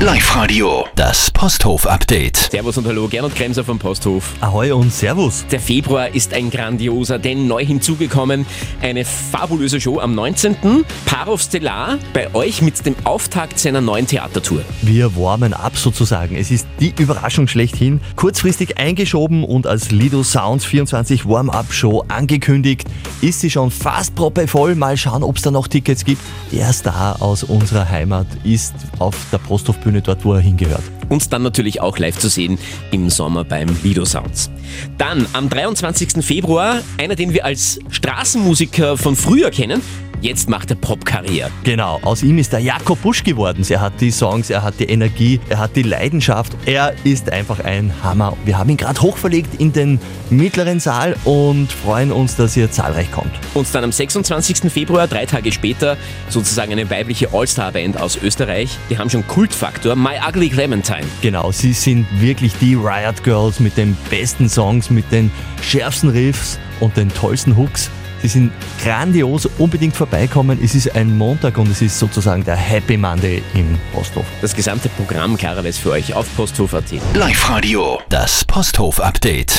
Live-Radio, das Posthof-Update. Servus und hallo, Gernot Kremser vom Posthof. Ahoi und Servus. Der Februar ist ein grandioser, denn neu hinzugekommen eine fabulöse Show am 19. Parov Stellar bei euch mit dem Auftakt seiner neuen Theatertour. Wir warmen ab sozusagen. Es ist die Überraschung schlechthin. Kurzfristig eingeschoben und als Lido Sounds 24 Warm-Up-Show angekündigt. Ist sie schon fast proppevoll. Mal schauen, ob es da noch Tickets gibt. Der Star aus unserer Heimat ist auf der Posthofbühne dort, wo er hingehört. Und dann natürlich auch live zu sehen im Sommer beim Lido Sounds. Dann am 23. Februar einer, den wir als Straßenmusiker von früher kennen, Jetzt macht er Popkarriere. Genau, aus ihm ist der Jakob Busch geworden. Er hat die Songs, er hat die Energie, er hat die Leidenschaft. Er ist einfach ein Hammer. Wir haben ihn gerade hochverlegt in den mittleren Saal und freuen uns, dass ihr zahlreich kommt. Und dann am 26. Februar, drei Tage später, sozusagen eine weibliche All-Star-Band aus Österreich. Die haben schon Kultfaktor, My Ugly Clementine. Genau, sie sind wirklich die Riot Girls mit den besten Songs, mit den schärfsten Riffs und den tollsten Hooks. Sie sind grandios, unbedingt vorbeikommen. Es ist ein Montag und es ist sozusagen der Happy Monday im Posthof. Das gesamte Programm klarerweise für euch auf posthof.at. Live-Radio, das Posthof-Update.